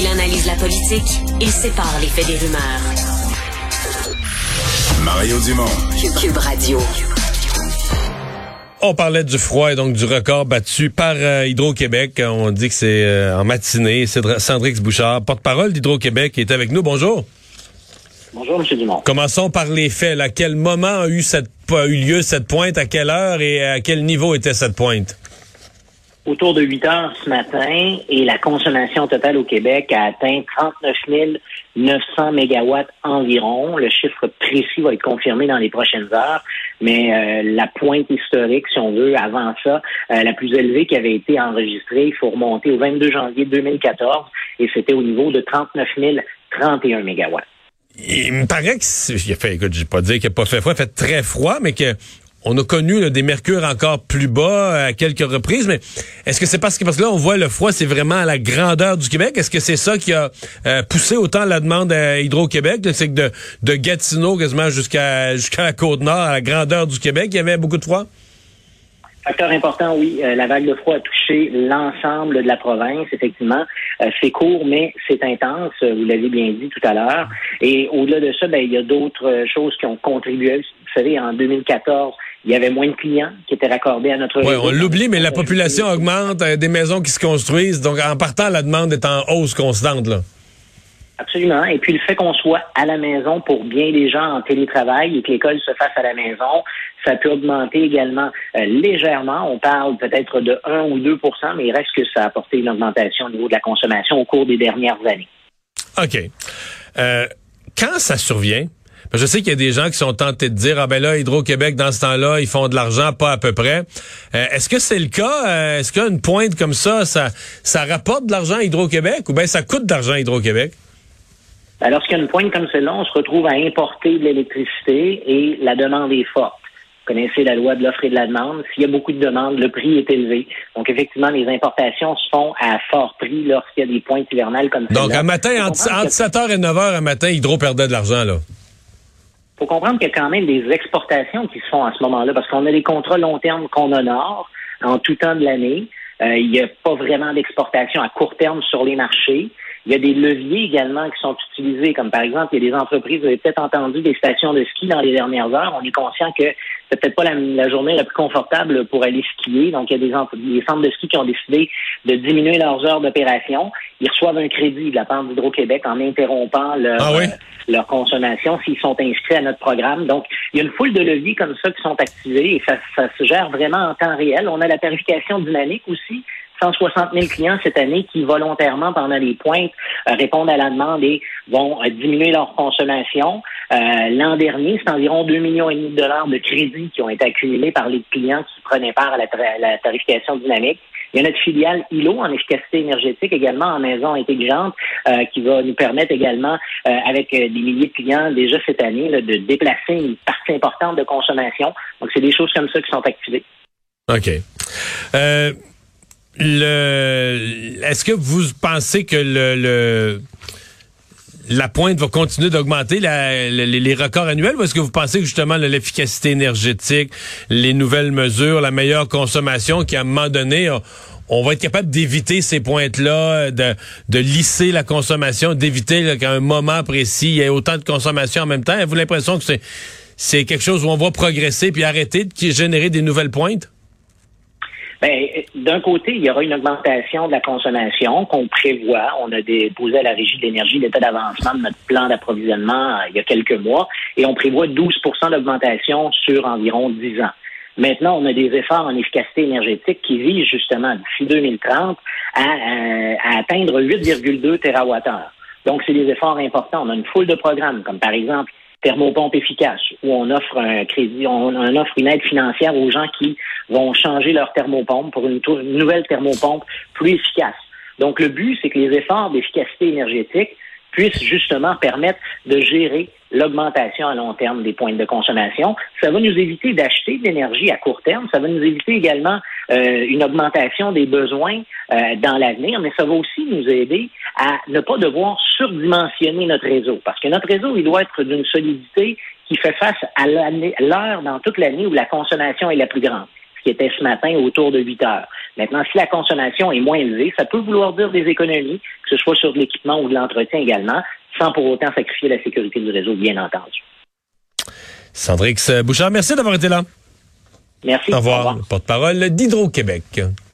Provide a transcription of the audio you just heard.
Il analyse la politique, il sépare les faits des rumeurs. Mario Dumont. Cube Radio. On parlait du froid et donc du record battu par euh, Hydro-Québec. On dit que c'est euh, en matinée. C'est Sandrix Bouchard, porte-parole d'Hydro-Québec, qui est avec nous. Bonjour. Bonjour, M. Dumont. Commençons par les faits. À quel moment a eu, cette, a eu lieu cette pointe? À quelle heure et à quel niveau était cette pointe? Autour de 8 heures ce matin et la consommation totale au Québec a atteint 39 900 mégawatts environ. Le chiffre précis va être confirmé dans les prochaines heures, mais euh, la pointe historique, si on veut, avant ça, euh, la plus élevée qui avait été enregistrée, il faut remonter au 22 janvier 2014 et c'était au niveau de 39 031 mégawatts. Il me paraît que, écoute, je vais pas dire qu'il n'a pas fait froid, il fait très froid, mais que on a connu des mercures encore plus bas euh, à quelques reprises, mais est-ce que c'est parce que parce que là on voit le froid, c'est vraiment à la grandeur du Québec? Est-ce que c'est ça qui a euh, poussé autant la demande à Hydro-Québec, c'est que de, de Gatineau quasiment jusqu'à jusqu'à la côte nord, à la grandeur du Québec, il y avait beaucoup de froid? Facteur important, oui. Euh, la vague de froid a touché l'ensemble de la province, effectivement. c'est court, mais c'est intense. Vous l'avez bien dit tout à l'heure. Et au-delà de ça, ben, il y a d'autres choses qui ont contribué. Vous savez, en 2014, il y avait moins de clients qui étaient raccordés à notre Oui, on l'oublie, mais la population augmente, des maisons qui se construisent. Donc, en partant, la demande est en hausse constante. Là. Absolument. Et puis le fait qu'on soit à la maison pour bien des gens en télétravail et que l'école se fasse à la maison, ça peut augmenter également euh, légèrement. On parle peut-être de 1 ou 2% mais il reste que ça a apporté une augmentation au niveau de la consommation au cours des dernières années. OK. Euh, quand ça survient, je sais qu'il y a des gens qui sont tentés de dire, ah ben là, Hydro-Québec, dans ce temps-là, ils font de l'argent, pas à peu près. Euh, est-ce que c'est le cas? Euh, est-ce qu'une pointe comme ça, ça, ça rapporte de l'argent à Hydro-Québec ou bien ça coûte de l'argent à Hydro-Québec? Ben, lorsqu'il y a une pointe comme celle-là, on se retrouve à importer de l'électricité et la demande est forte. Vous connaissez la loi de l'offre et de la demande. S'il y a beaucoup de demandes, le prix est élevé. Donc, effectivement, les importations se font à fort prix lorsqu'il y a des pointes hivernales comme ça. Donc, un matin, entre, entre 7h et 9h un matin, Hydro perdait de l'argent, là faut comprendre qu'il y a quand même des exportations qui se font à ce moment-là parce qu'on a des contrats long terme qu'on honore en tout temps de l'année. Euh, il n'y a pas vraiment d'exportation à court terme sur les marchés. Il y a des leviers également qui sont utilisés, comme par exemple, il y a des entreprises, vous avez peut-être entendu des stations de ski dans les dernières heures. On est conscient que c'est peut-être pas la, journée la plus confortable pour aller skier. Donc, il y a des, des centres de ski qui ont décidé de diminuer leurs heures d'opération. Ils reçoivent un crédit de la part d'Hydro-Québec en interrompant leur, ah euh, leur consommation s'ils sont inscrits à notre programme. Donc, il y a une foule de leviers comme ça qui sont activés et ça, ça se gère vraiment en temps réel. On a la tarification dynamique aussi 160 000 clients cette année qui volontairement, pendant les pointes, euh, répondent à la demande et vont euh, diminuer leur consommation. Euh, l'an dernier, c'est environ 2 millions et demi de dollars de crédits qui ont été accumulés par les clients qui prenaient part à la, tarification dynamique. Il y a notre filiale ILO en efficacité énergétique également en maison intelligente qui va nous permettre également, avec des milliers de clients déjà cette année, de déplacer une partie importante de consommation. Donc, c'est des choses comme ça qui sont activées. OK. Euh, le, est-ce que vous pensez que le, la pointe va continuer d'augmenter les, records annuels ou est-ce que vous pensez que justement l'efficacité énergétique, les nouvelles mesures, la meilleure consommation, qu'à un moment donné, on, va être capable d'éviter ces pointes-là, de, de lisser la consommation, d'éviter qu'à un moment précis, il y ait autant de consommation en même temps? Avez-vous l'impression que c'est, c'est quelque chose où on va progresser puis arrêter de générer des nouvelles pointes? Ben, d'un côté, il y aura une augmentation de la consommation qu'on prévoit. On a déposé à la Régie de l'énergie l'état d'avancement de notre plan d'approvisionnement euh, il y a quelques mois et on prévoit 12% d'augmentation sur environ 10 ans. Maintenant, on a des efforts en efficacité énergétique qui visent justement d'ici 2030 à, euh, à atteindre 8,2 TWh. Donc, c'est des efforts importants. On a une foule de programmes, comme par exemple thermopompe efficace, où on offre un crédit, on, offre une aide financière aux gens qui vont changer leur thermopompe pour une, une nouvelle thermopompe plus efficace. Donc, le but, c'est que les efforts d'efficacité énergétique puissent justement permettre de gérer l'augmentation à long terme des points de consommation. Ça va nous éviter d'acheter de l'énergie à court terme. Ça va nous éviter également euh, une augmentation des besoins euh, dans l'avenir, mais ça va aussi nous aider à ne pas devoir surdimensionner notre réseau. Parce que notre réseau, il doit être d'une solidité qui fait face à l'heure dans toute l'année où la consommation est la plus grande. ce qui était ce matin autour de 8 heures. Maintenant, si la consommation est moins élevée, ça peut vouloir dire des économies, que ce soit sur de l'équipement ou de l'entretien également, sans pour autant sacrifier la sécurité du réseau, bien entendu. Sandrix Bouchard, merci d'avoir été là. Merci. Au revoir. Porte-parole d'Hydro-Québec.